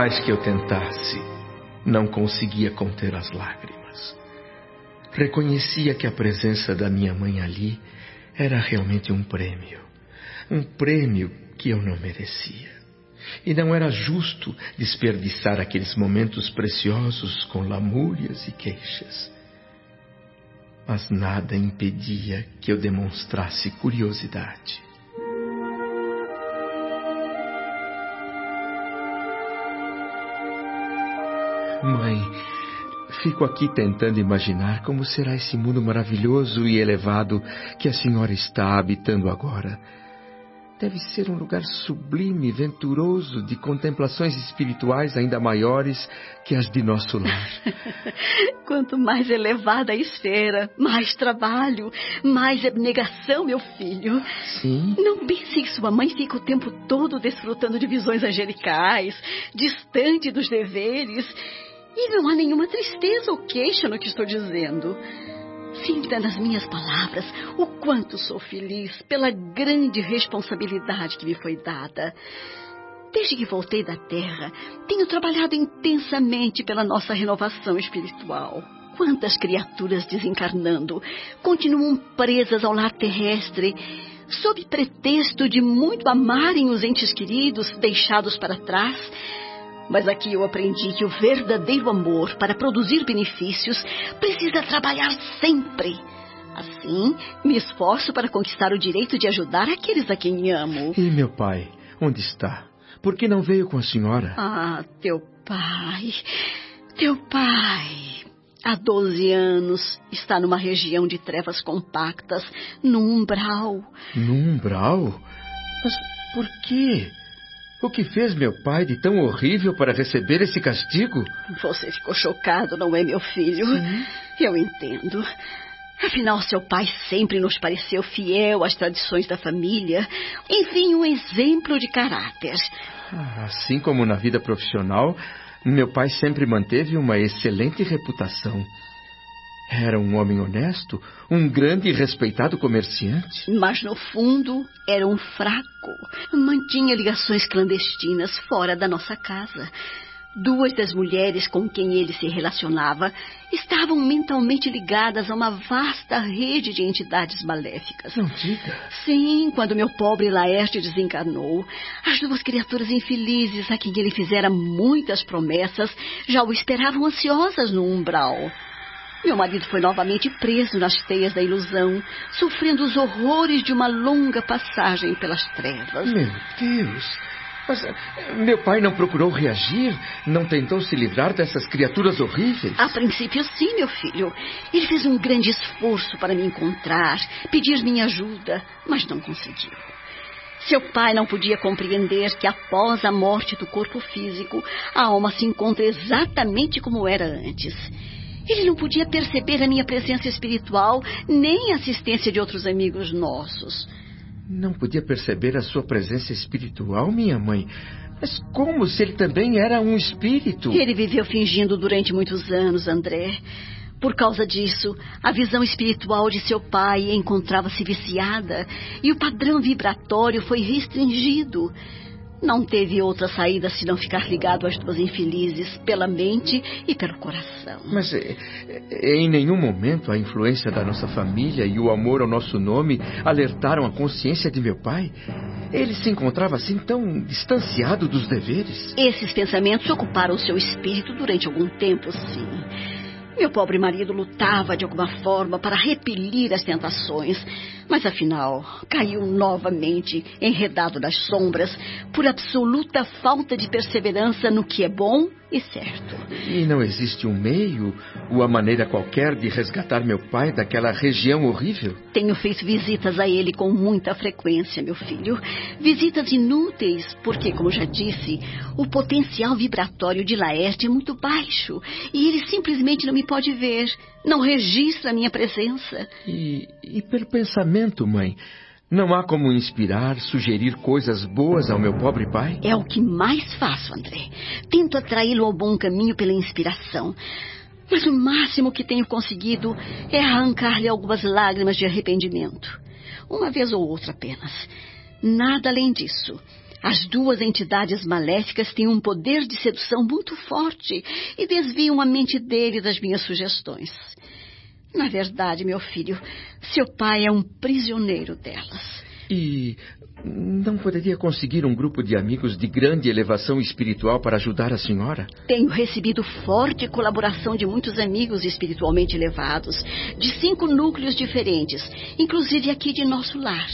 Mais que eu tentasse, não conseguia conter as lágrimas. Reconhecia que a presença da minha mãe ali era realmente um prêmio. Um prêmio que eu não merecia. E não era justo desperdiçar aqueles momentos preciosos com lamúrias e queixas. Mas nada impedia que eu demonstrasse curiosidade. Mãe, fico aqui tentando imaginar como será esse mundo maravilhoso e elevado que a senhora está habitando agora. Deve ser um lugar sublime e venturoso de contemplações espirituais ainda maiores que as de nosso lar. Quanto mais elevada a esfera, mais trabalho, mais abnegação, meu filho. Sim? Não pense que sua mãe fica o tempo todo desfrutando de visões angelicais, distante dos deveres. E não há nenhuma tristeza ou queixa no que estou dizendo. Sinta nas minhas palavras o quanto sou feliz pela grande responsabilidade que me foi dada. Desde que voltei da Terra, tenho trabalhado intensamente pela nossa renovação espiritual. Quantas criaturas desencarnando continuam presas ao lar terrestre, sob pretexto de muito amarem os entes queridos deixados para trás mas aqui eu aprendi que o verdadeiro amor, para produzir benefícios, precisa trabalhar sempre. Assim, me esforço para conquistar o direito de ajudar aqueles a quem amo. E meu pai, onde está? Por que não veio com a senhora? Ah, teu pai. Teu pai. Há 12 anos está numa região de trevas compactas, no umbral. No umbral? Mas por quê? O que fez meu pai de tão horrível para receber esse castigo? Você ficou chocado, não é, meu filho? Sim. Eu entendo. Afinal, seu pai sempre nos pareceu fiel às tradições da família. Enfim, um exemplo de caráter. Ah, assim como na vida profissional, meu pai sempre manteve uma excelente reputação. Era um homem honesto, um grande e respeitado comerciante. Mas no fundo era um fraco. Mantinha ligações clandestinas fora da nossa casa. Duas das mulheres com quem ele se relacionava estavam mentalmente ligadas a uma vasta rede de entidades maléficas. Não diga. Sim, quando meu pobre Laerte desencarnou, as duas criaturas infelizes a quem ele fizera muitas promessas já o esperavam ansiosas no umbral. Meu marido foi novamente preso nas teias da ilusão, sofrendo os horrores de uma longa passagem pelas trevas. Meu Deus! Mas eh, meu pai não procurou reagir? Não tentou se livrar dessas criaturas horríveis? A princípio, sim, meu filho. Ele fez um grande esforço para me encontrar, pedir minha ajuda, mas não conseguiu. Seu pai não podia compreender que após a morte do corpo físico, a alma se encontra exatamente como era antes. Ele não podia perceber a minha presença espiritual, nem a assistência de outros amigos nossos. Não podia perceber a sua presença espiritual, minha mãe? Mas como se ele também era um espírito? Ele viveu fingindo durante muitos anos, André. Por causa disso, a visão espiritual de seu pai encontrava-se viciada e o padrão vibratório foi restringido. Não teve outra saída senão ficar ligado às duas infelizes, pela mente e pelo coração. Mas é, é, em nenhum momento a influência da nossa família e o amor ao nosso nome alertaram a consciência de meu pai? Ele se encontrava assim tão distanciado dos deveres? Esses pensamentos ocuparam seu espírito durante algum tempo, sim. Meu pobre marido lutava de alguma forma para repelir as tentações, mas afinal caiu novamente enredado nas sombras por absoluta falta de perseverança no que é bom e certo. E não existe um meio, uma maneira qualquer de resgatar meu pai daquela região horrível? Tenho feito visitas a ele com muita frequência, meu filho. Visitas inúteis, porque, como já disse, o potencial vibratório de Laerte é muito baixo e ele simplesmente não me pode ver, não registra a minha presença. E, e pelo pensamento, mãe? Não há como inspirar, sugerir coisas boas ao meu pobre pai? É o que mais faço, André. Tento atraí-lo ao bom caminho pela inspiração. Mas o máximo que tenho conseguido é arrancar-lhe algumas lágrimas de arrependimento. Uma vez ou outra apenas. Nada além disso. As duas entidades maléficas têm um poder de sedução muito forte e desviam a mente dele das minhas sugestões. Na verdade, meu filho, seu pai é um prisioneiro delas. E não poderia conseguir um grupo de amigos de grande elevação espiritual para ajudar a senhora? Tenho recebido forte colaboração de muitos amigos espiritualmente elevados, de cinco núcleos diferentes, inclusive aqui de nosso lar.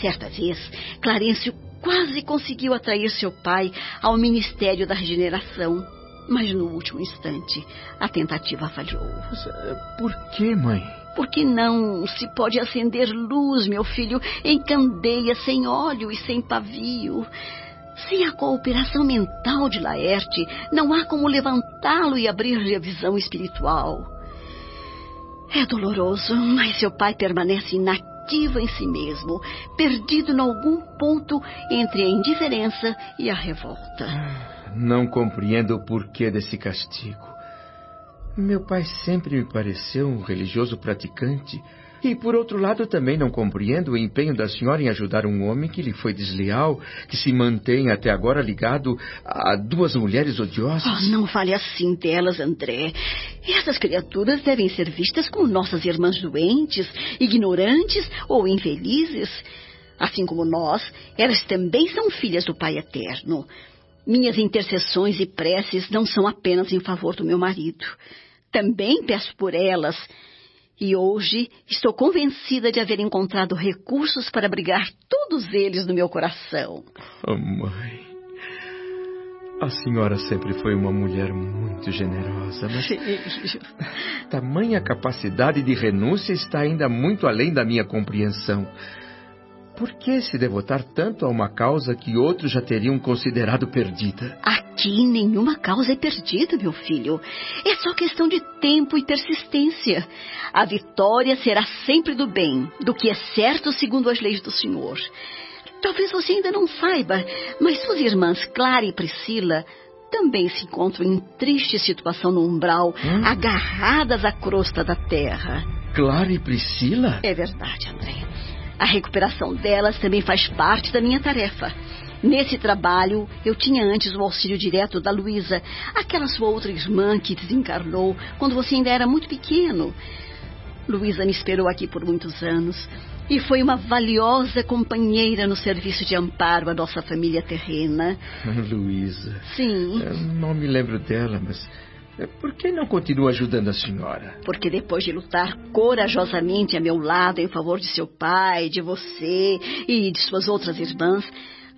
Certa vez, Clarencio quase conseguiu atrair seu pai ao Ministério da Regeneração. Mas no último instante, a tentativa falhou. Eh, por que, mãe? Porque não se pode acender luz, meu filho, em candeia sem óleo e sem pavio. Sem a cooperação mental de Laerte, não há como levantá-lo e abrir-lhe a visão espiritual. É doloroso, mas seu pai permanece inativo em si mesmo, perdido em algum ponto entre a indiferença e a revolta. Não compreendo o porquê desse castigo. Meu pai sempre me pareceu um religioso praticante. E, por outro lado, também não compreendo o empenho da senhora em ajudar um homem que lhe foi desleal, que se mantém até agora ligado a duas mulheres odiosas. Oh, não fale assim delas, André. Essas criaturas devem ser vistas como nossas irmãs doentes, ignorantes ou infelizes. Assim como nós, elas também são filhas do Pai Eterno. Minhas intercessões e preces não são apenas em favor do meu marido. Também peço por elas. E hoje estou convencida de haver encontrado recursos para abrigar todos eles no meu coração. Oh, mãe. A senhora sempre foi uma mulher muito generosa, mas. Filho. Tamanha capacidade de renúncia está ainda muito além da minha compreensão. Por que se devotar tanto a uma causa que outros já teriam considerado perdida? Aqui nenhuma causa é perdida, meu filho. É só questão de tempo e persistência. A vitória será sempre do bem, do que é certo segundo as leis do Senhor. Talvez você ainda não saiba, mas suas irmãs Clara e Priscila também se encontram em triste situação no umbral, hum? agarradas à crosta da terra. Clara e Priscila? É verdade, André. A recuperação delas também faz parte da minha tarefa. Nesse trabalho, eu tinha antes o auxílio direto da Luísa, aquela sua outra irmã que desencarnou quando você ainda era muito pequeno. Luísa me esperou aqui por muitos anos e foi uma valiosa companheira no serviço de amparo à nossa família terrena. Luísa. Sim. Eu não me lembro dela, mas por que não continua ajudando a senhora? Porque depois de lutar corajosamente a meu lado em favor de seu pai, de você e de suas outras irmãs,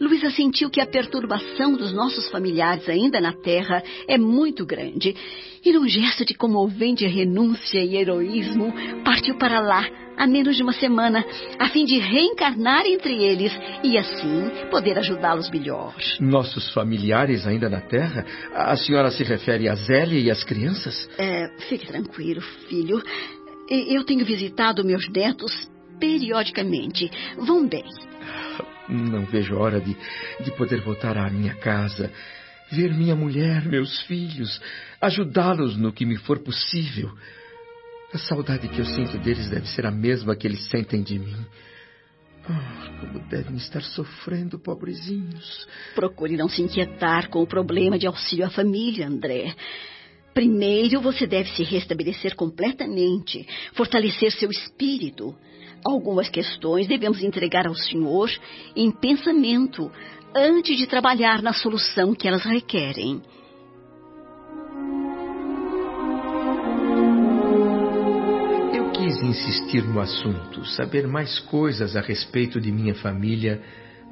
Luísa sentiu que a perturbação dos nossos familiares ainda na Terra é muito grande. E num gesto de comovente renúncia e heroísmo, partiu para lá, há menos de uma semana, a fim de reencarnar entre eles e assim poder ajudá-los melhor. Nossos familiares ainda na Terra? A senhora se refere a Zélia e às crianças? É, fique tranquilo, filho. Eu tenho visitado meus netos periodicamente. Vão bem. Não vejo a hora de, de poder voltar à minha casa, ver minha mulher, meus filhos, ajudá-los no que me for possível. A saudade que eu sinto deles deve ser a mesma que eles sentem de mim. Oh, como devem estar sofrendo, pobrezinhos. Procure não se inquietar com o problema de auxílio à família, André. Primeiro você deve se restabelecer completamente, fortalecer seu espírito. Algumas questões devemos entregar ao Senhor em pensamento antes de trabalhar na solução que elas requerem. Eu quis insistir no assunto, saber mais coisas a respeito de minha família,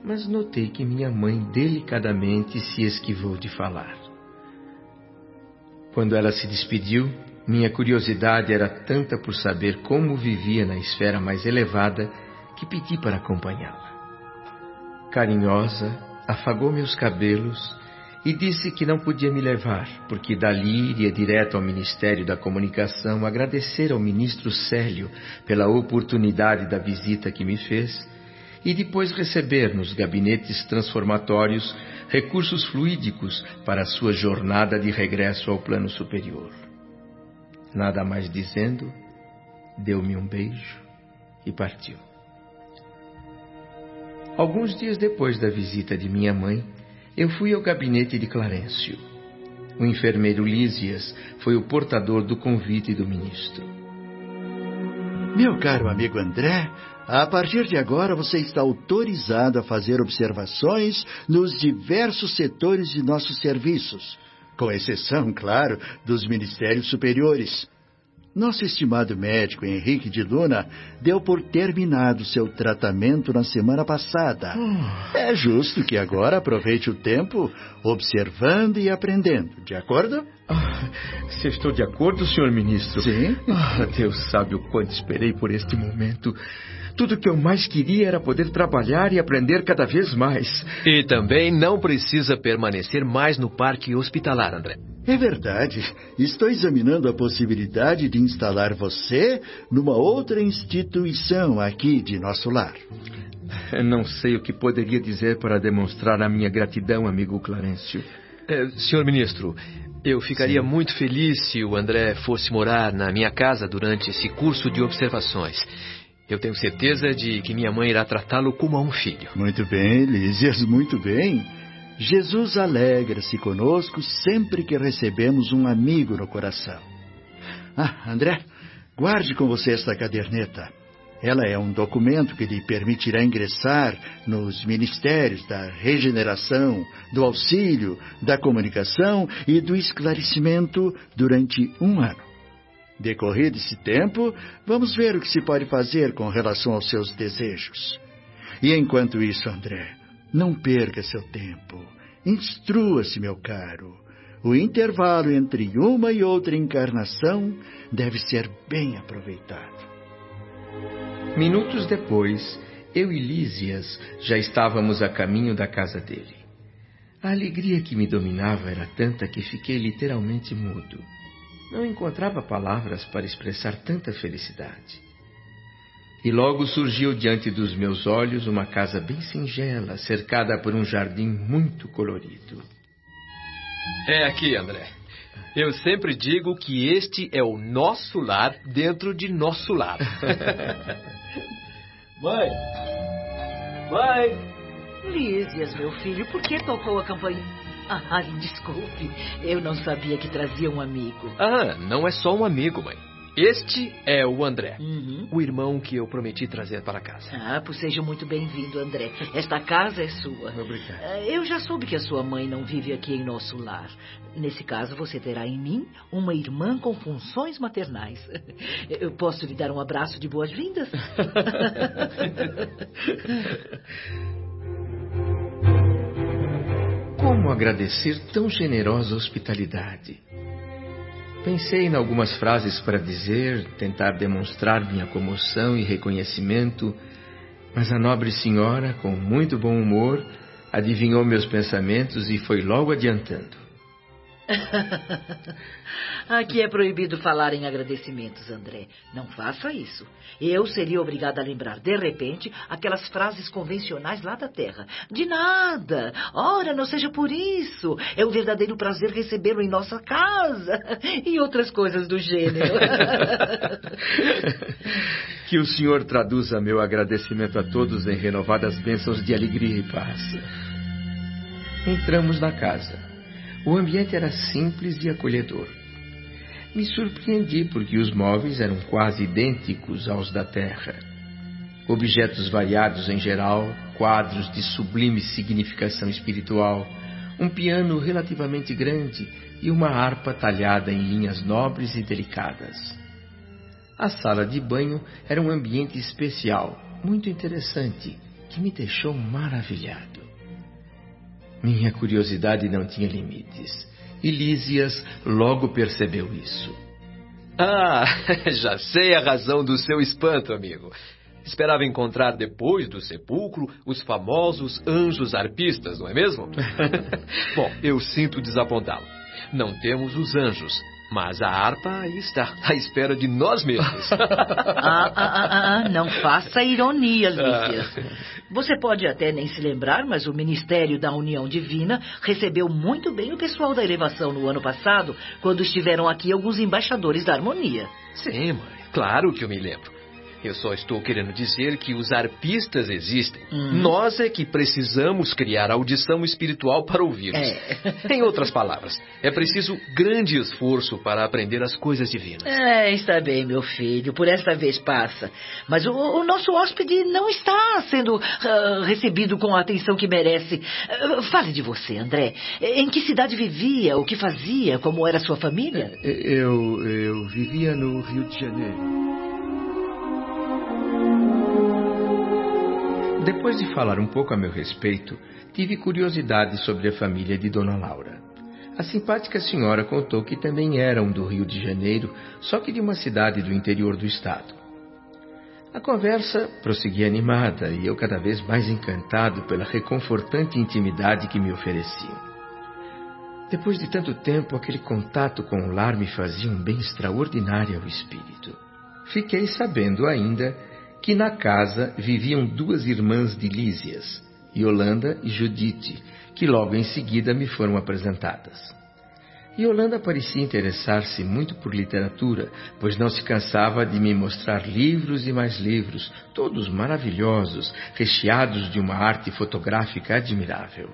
mas notei que minha mãe delicadamente se esquivou de falar. Quando ela se despediu, minha curiosidade era tanta por saber como vivia na esfera mais elevada que pedi para acompanhá-la. Carinhosa, afagou meus cabelos e disse que não podia me levar, porque dali iria direto ao Ministério da Comunicação agradecer ao ministro Célio pela oportunidade da visita que me fez e depois receber nos gabinetes transformatórios recursos fluídicos para sua jornada de regresso ao plano superior. Nada mais dizendo, deu-me um beijo e partiu. Alguns dias depois da visita de minha mãe, eu fui ao gabinete de Clarencio. O enfermeiro Lísias foi o portador do convite do ministro. Meu caro amigo André, a partir de agora você está autorizado a fazer observações nos diversos setores de nossos serviços, com exceção, claro, dos ministérios superiores. Nosso estimado médico Henrique de Luna deu por terminado seu tratamento na semana passada. Oh. É justo que agora aproveite o tempo observando e aprendendo, de acordo? Ah, se estou de acordo, senhor ministro. Sim. Ah, Deus sabe o quanto esperei por este momento. Tudo que eu mais queria era poder trabalhar e aprender cada vez mais. E também não precisa permanecer mais no parque hospitalar, André. É verdade. Estou examinando a possibilidade de instalar você numa outra instituição aqui de nosso lar. Não sei o que poderia dizer para demonstrar a minha gratidão, amigo Clarencio. É, senhor ministro, eu ficaria Sim. muito feliz se o André fosse morar na minha casa durante esse curso de observações. Eu tenho certeza de que minha mãe irá tratá-lo como a um filho. Muito bem, Lísias, muito bem. Jesus alegra-se conosco sempre que recebemos um amigo no coração. Ah, André, guarde com você esta caderneta. Ela é um documento que lhe permitirá ingressar nos ministérios da regeneração, do auxílio, da comunicação e do esclarecimento durante um ano. Decorrido esse tempo, vamos ver o que se pode fazer com relação aos seus desejos. E enquanto isso, André, não perca seu tempo. Instrua-se, meu caro. O intervalo entre uma e outra encarnação deve ser bem aproveitado. Minutos depois, eu e Lísias já estávamos a caminho da casa dele. A alegria que me dominava era tanta que fiquei literalmente mudo. Não encontrava palavras para expressar tanta felicidade. E logo surgiu diante dos meus olhos uma casa bem singela, cercada por um jardim muito colorido. É aqui, André. Eu sempre digo que este é o nosso lar dentro de nosso lar. Mãe! Mãe! Lísias, meu filho, por que tocou a campainha? Ah, desculpe. Eu não sabia que trazia um amigo. Ah, não é só um amigo, mãe. Este é o André, uhum. o irmão que eu prometi trazer para casa. Ah, pois seja muito bem-vindo, André. Esta casa é sua. Obrigado. Ah, eu já soube que a sua mãe não vive aqui em nosso lar. Nesse caso, você terá em mim uma irmã com funções maternais. Eu posso lhe dar um abraço de boas-vindas? Como agradecer tão generosa hospitalidade? Pensei em algumas frases para dizer, tentar demonstrar minha comoção e reconhecimento, mas a nobre senhora, com muito bom humor, adivinhou meus pensamentos e foi logo adiantando. Aqui é proibido falar em agradecimentos, André. Não faça isso. Eu seria obrigada a lembrar, de repente, aquelas frases convencionais lá da terra. De nada. Ora, não seja por isso. É um verdadeiro prazer recebê-lo em nossa casa. E outras coisas do gênero. que o Senhor traduza meu agradecimento a todos em renovadas bênçãos de alegria e paz. Entramos na casa. O ambiente era simples e acolhedor. Me surpreendi porque os móveis eram quase idênticos aos da terra. Objetos variados em geral, quadros de sublime significação espiritual, um piano relativamente grande e uma harpa talhada em linhas nobres e delicadas. A sala de banho era um ambiente especial, muito interessante, que me deixou maravilhado. Minha curiosidade não tinha limites. E Lísias logo percebeu isso. Ah, já sei a razão do seu espanto, amigo. Esperava encontrar depois do sepulcro os famosos anjos arpistas, não é mesmo? Bom, eu sinto desapontá-lo. Não temos os anjos, mas a harpa aí está, à espera de nós mesmos. ah, ah, ah, ah, não faça ironia, Lícias. Você pode até nem se lembrar, mas o Ministério da União Divina recebeu muito bem o pessoal da elevação no ano passado, quando estiveram aqui alguns embaixadores da harmonia. Sim, mãe, claro que eu me lembro. Eu só estou querendo dizer que os arpistas existem. Hum. Nós é que precisamos criar audição espiritual para ouvi-los. É. Em outras palavras, é preciso grande esforço para aprender as coisas divinas. É, está bem, meu filho. Por esta vez passa. Mas o, o nosso hóspede não está sendo ah, recebido com a atenção que merece. Ah, fale de você, André. Em que cidade vivia? O que fazia? Como era sua família? Eu, eu vivia no Rio de Janeiro. Depois de falar um pouco a meu respeito, tive curiosidade sobre a família de Dona Laura. A simpática senhora contou que também eram do Rio de Janeiro, só que de uma cidade do interior do estado. A conversa prosseguia animada e eu cada vez mais encantado pela reconfortante intimidade que me ofereciam. Depois de tanto tempo, aquele contato com o lar me fazia um bem extraordinário ao espírito. Fiquei sabendo ainda que na casa viviam duas irmãs de Lísias, Yolanda e Judite, que logo em seguida me foram apresentadas. Yolanda parecia interessar-se muito por literatura, pois não se cansava de me mostrar livros e mais livros, todos maravilhosos, recheados de uma arte fotográfica admirável.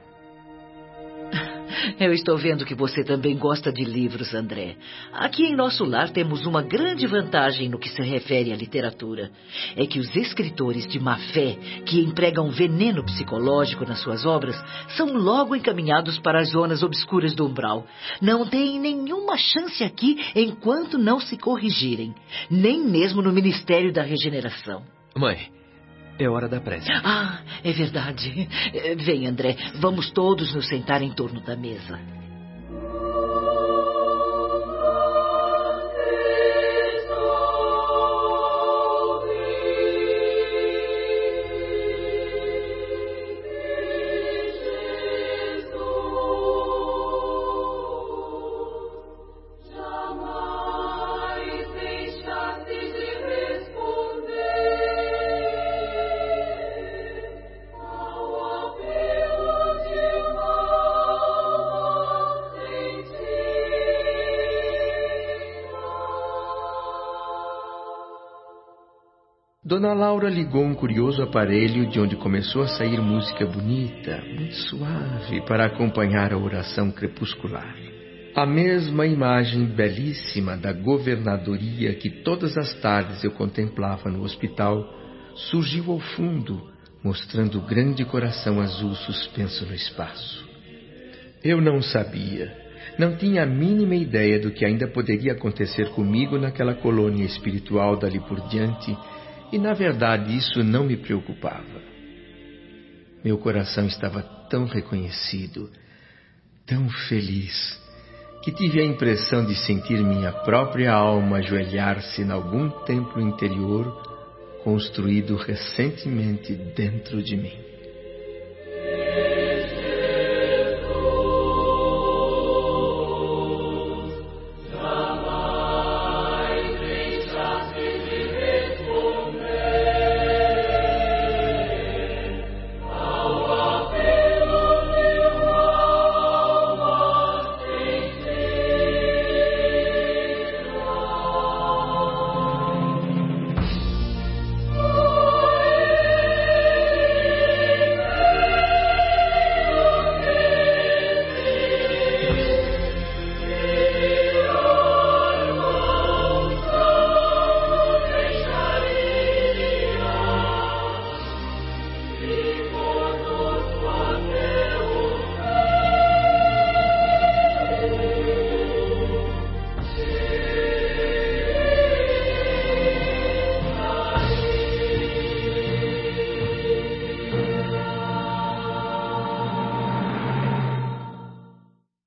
Eu estou vendo que você também gosta de livros, André. Aqui em nosso lar temos uma grande vantagem no que se refere à literatura. É que os escritores de má fé, que empregam veneno psicológico nas suas obras, são logo encaminhados para as zonas obscuras do umbral. Não têm nenhuma chance aqui enquanto não se corrigirem, nem mesmo no Ministério da Regeneração. Mãe, é hora da prece. Ah, é verdade. Vem, André, vamos todos nos sentar em torno da mesa. Dona Laura ligou um curioso aparelho de onde começou a sair música bonita, muito suave, para acompanhar a oração crepuscular. A mesma imagem belíssima da governadoria que todas as tardes eu contemplava no hospital surgiu ao fundo, mostrando o grande coração azul suspenso no espaço. Eu não sabia, não tinha a mínima ideia do que ainda poderia acontecer comigo naquela colônia espiritual dali por diante, e na verdade isso não me preocupava. Meu coração estava tão reconhecido, tão feliz, que tive a impressão de sentir minha própria alma ajoelhar-se em algum templo interior construído recentemente dentro de mim.